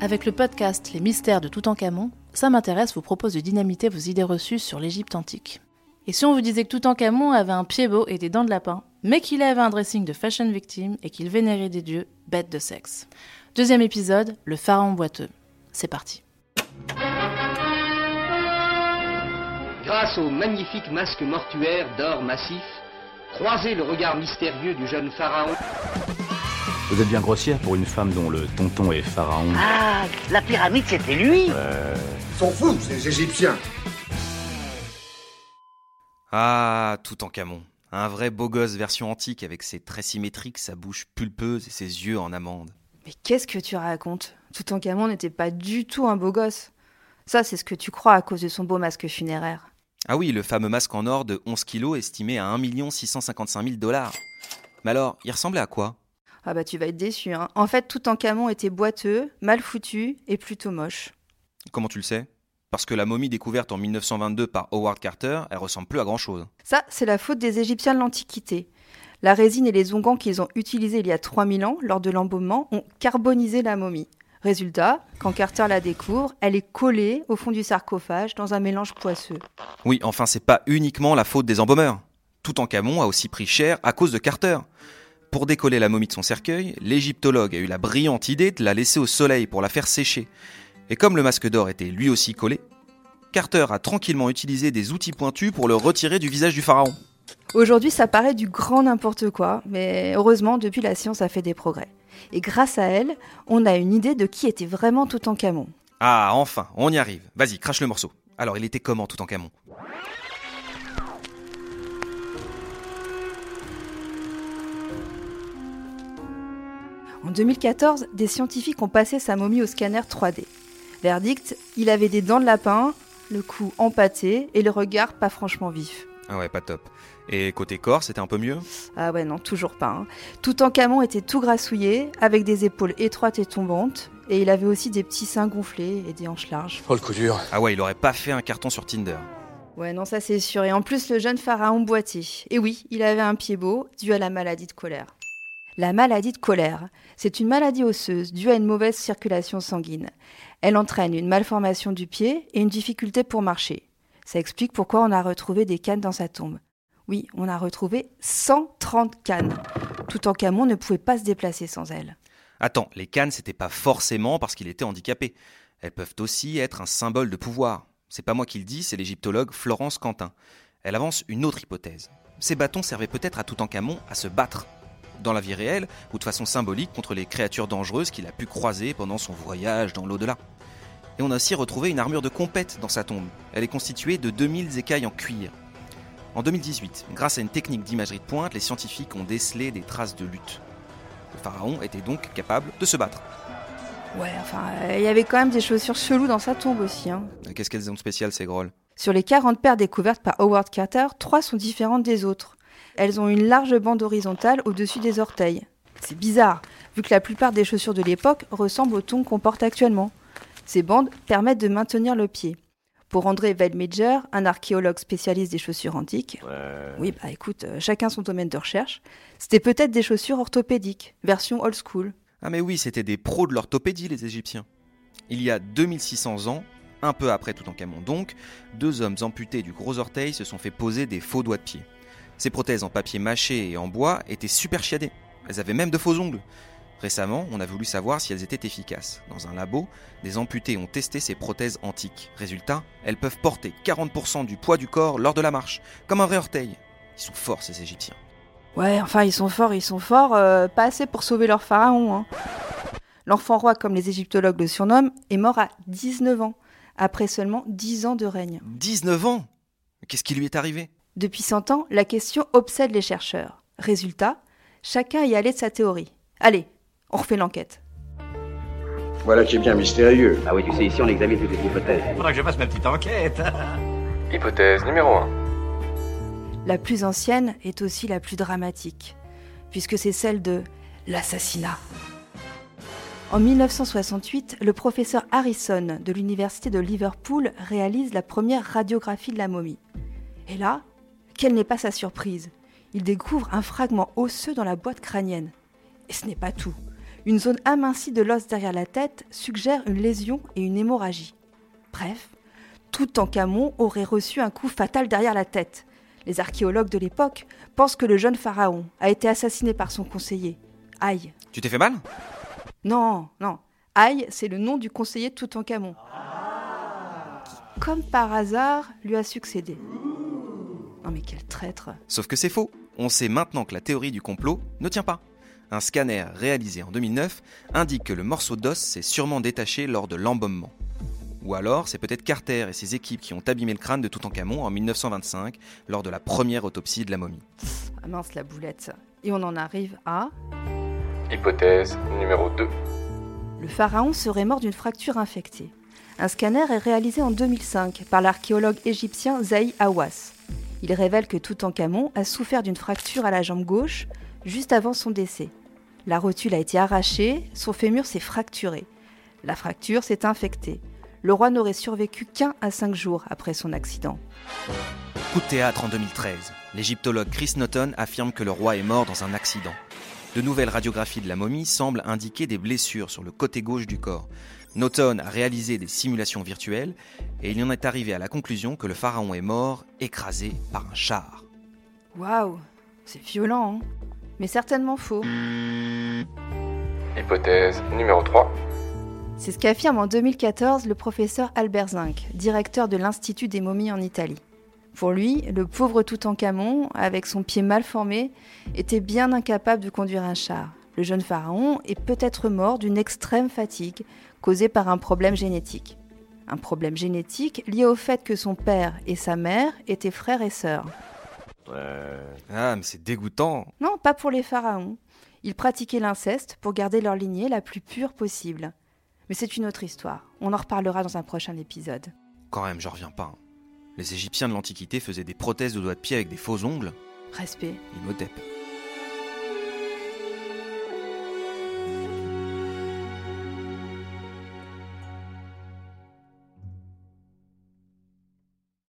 Avec le podcast Les mystères de Toutankhamon, ça m'intéresse vous propose de dynamiter vos idées reçues sur l'Égypte antique. Et si on vous disait que Toutankhamon avait un pied beau et des dents de lapin, mais qu'il avait un dressing de fashion victime et qu'il vénérait des dieux bêtes de sexe Deuxième épisode, le pharaon boiteux. C'est parti. Grâce au magnifique masque mortuaire d'or massif, croisez le regard mystérieux du jeune pharaon. Vous êtes bien grossière pour une femme dont le tonton est pharaon. Ah, la pyramide, c'était lui S'en foutent, ces Égyptiens. Ah, Toutankhamon. Un vrai beau gosse version antique avec ses traits symétriques, sa bouche pulpeuse et ses yeux en amande. Mais qu'est-ce que tu racontes? Toutankhamon n'était pas du tout un beau gosse. Ça, c'est ce que tu crois à cause de son beau masque funéraire. Ah oui, le fameux masque en or de 11 kilos estimé à 1 655 000 dollars. Mais alors, il ressemblait à quoi? Ah bah tu vas être déçu. Hein. En fait, Toutankhamon était boiteux, mal foutu et plutôt moche. Comment tu le sais? Parce que la momie découverte en 1922 par Howard Carter, elle ressemble plus à grand chose. Ça, c'est la faute des Égyptiens de l'Antiquité. La résine et les onguents qu'ils ont utilisés il y a 3000 ans lors de l'embaumement ont carbonisé la momie. Résultat, quand Carter la découvre, elle est collée au fond du sarcophage dans un mélange poisseux. Oui, enfin, c'est pas uniquement la faute des embaumeurs. Toutankhamon a aussi pris cher à cause de Carter. Pour décoller la momie de son cercueil, l'égyptologue a eu la brillante idée de la laisser au soleil pour la faire sécher. Et comme le masque d'or était lui aussi collé, Carter a tranquillement utilisé des outils pointus pour le retirer du visage du pharaon. Aujourd'hui, ça paraît du grand n'importe quoi, mais heureusement, depuis la science a fait des progrès. Et grâce à elle, on a une idée de qui était vraiment Toutankhamon. Ah, enfin, on y arrive. Vas-y, crache le morceau. Alors, il était comment Toutankhamon? En 2014, des scientifiques ont passé sa momie au scanner 3D. Verdict, il avait des dents de lapin, le cou empâté et le regard pas franchement vif. Ah ouais, pas top. Et côté corps, c'était un peu mieux? Ah ouais, non, toujours pas. Hein. Toutankhamon était tout grassouillé, avec des épaules étroites et tombantes, et il avait aussi des petits seins gonflés et des hanches larges. Oh le coup dur. Ah ouais, il aurait pas fait un carton sur Tinder. Ouais, non, ça c'est sûr. Et en plus, le jeune pharaon boitait. Et oui, il avait un pied beau, dû à la maladie de colère. La maladie de colère, c'est une maladie osseuse due à une mauvaise circulation sanguine. Elle entraîne une malformation du pied et une difficulté pour marcher. Ça explique pourquoi on a retrouvé des cannes dans sa tombe. Oui, on a retrouvé 130 cannes. Toutankhamon ne pouvait pas se déplacer sans elles. Attends, les cannes, c'était pas forcément parce qu'il était handicapé. Elles peuvent aussi être un symbole de pouvoir. C'est pas moi qui le dis, c'est l'égyptologue Florence Quentin. Elle avance une autre hypothèse. Ces bâtons servaient peut-être à Toutankhamon à se battre. Dans la vie réelle, ou de façon symbolique contre les créatures dangereuses qu'il a pu croiser pendant son voyage dans l'au-delà. Et on a aussi retrouvé une armure de compète dans sa tombe. Elle est constituée de 2000 écailles en cuir. En 2018, grâce à une technique d'imagerie de pointe, les scientifiques ont décelé des traces de lutte. Le pharaon était donc capable de se battre. Ouais, enfin, euh, il y avait quand même des chaussures cheloues dans sa tombe aussi. Hein. Qu'est-ce qu'elles ont de spécial ces grolles? Sur les 40 paires découvertes par Howard Carter, trois sont différentes des autres. Elles ont une large bande horizontale au-dessus des orteils. C'est bizarre, vu que la plupart des chaussures de l'époque ressemblent aux tongs qu'on porte actuellement. Ces bandes permettent de maintenir le pied. Pour André Weidmajor, un archéologue spécialiste des chaussures antiques, oui, bah écoute, euh, chacun son domaine de recherche, c'était peut-être des chaussures orthopédiques, version old school. Ah mais oui, c'était des pros de l'orthopédie les Égyptiens. Il y a 2600 ans, un peu après Toutankhamon donc, deux hommes amputés du gros orteil se sont fait poser des faux doigts de pied. Ces prothèses en papier mâché et en bois étaient super chiadées. Elles avaient même de faux ongles. Récemment, on a voulu savoir si elles étaient efficaces. Dans un labo, des amputés ont testé ces prothèses antiques. Résultat, elles peuvent porter 40% du poids du corps lors de la marche, comme un vrai orteil. Ils sont forts ces Égyptiens. Ouais, enfin, ils sont forts, ils sont forts, euh, pas assez pour sauver leur pharaon. Hein. L'enfant roi, comme les égyptologues le surnomment, est mort à 19 ans, après seulement 10 ans de règne. 19 ans? Qu'est-ce qui lui est arrivé? Depuis 100 ans, la question obsède les chercheurs. Résultat, chacun y allait de sa théorie. Allez, on refait l'enquête. Voilà qui est bien mystérieux. Ah oui, tu sais, ici on examine toutes les hypothèses. Faudra que je fasse ma petite enquête. Hypothèse numéro 1. La plus ancienne est aussi la plus dramatique, puisque c'est celle de l'assassinat. En 1968, le professeur Harrison de l'université de Liverpool réalise la première radiographie de la momie. Et là, quelle n'est pas sa surprise Il découvre un fragment osseux dans la boîte crânienne. Et ce n'est pas tout. Une zone amincie de l'os derrière la tête suggère une lésion et une hémorragie. Bref, Toutankhamon aurait reçu un coup fatal derrière la tête. Les archéologues de l'époque pensent que le jeune pharaon a été assassiné par son conseiller. Aïe. Tu t'es fait mal? Non, non. Aïe, c'est le nom du conseiller de Toutankhamon. Qui, comme par hasard, lui a succédé. Non mais quel traître. Sauf que c'est faux. On sait maintenant que la théorie du complot ne tient pas. Un scanner réalisé en 2009 indique que le morceau d'os s'est sûrement détaché lors de l'embaumement. Ou alors, c'est peut-être Carter et ses équipes qui ont abîmé le crâne de Toutankhamon en 1925 lors de la première autopsie de la momie. Ah mince la boulette. Et on en arrive à... Hypothèse numéro 2. Le pharaon serait mort d'une fracture infectée. Un scanner est réalisé en 2005 par l'archéologue égyptien Zahi Hawass. Il révèle que Toutankhamon a souffert d'une fracture à la jambe gauche juste avant son décès. La rotule a été arrachée, son fémur s'est fracturé. La fracture s'est infectée. Le roi n'aurait survécu qu'un à cinq jours après son accident. Coup de théâtre en 2013. L'égyptologue Chris Naughton affirme que le roi est mort dans un accident. De nouvelles radiographies de la momie semblent indiquer des blessures sur le côté gauche du corps. Naughton a réalisé des simulations virtuelles et il en est arrivé à la conclusion que le pharaon est mort écrasé par un char. Waouh, c'est violent, hein mais certainement faux. Hypothèse numéro 3. C'est ce qu'affirme en 2014 le professeur Albert Zink, directeur de l'Institut des momies en Italie. Pour lui, le pauvre Toutankhamon, avec son pied mal formé, était bien incapable de conduire un char. Le jeune pharaon est peut-être mort d'une extrême fatigue causée par un problème génétique. Un problème génétique lié au fait que son père et sa mère étaient frères et sœurs. Ah, mais c'est dégoûtant. Non, pas pour les pharaons. Ils pratiquaient l'inceste pour garder leur lignée la plus pure possible. Mais c'est une autre histoire. On en reparlera dans un prochain épisode. Quand même, j'en reviens pas. Les Égyptiens de l'Antiquité faisaient des prothèses de doigts de pied avec des faux ongles. Respect. Imhotep.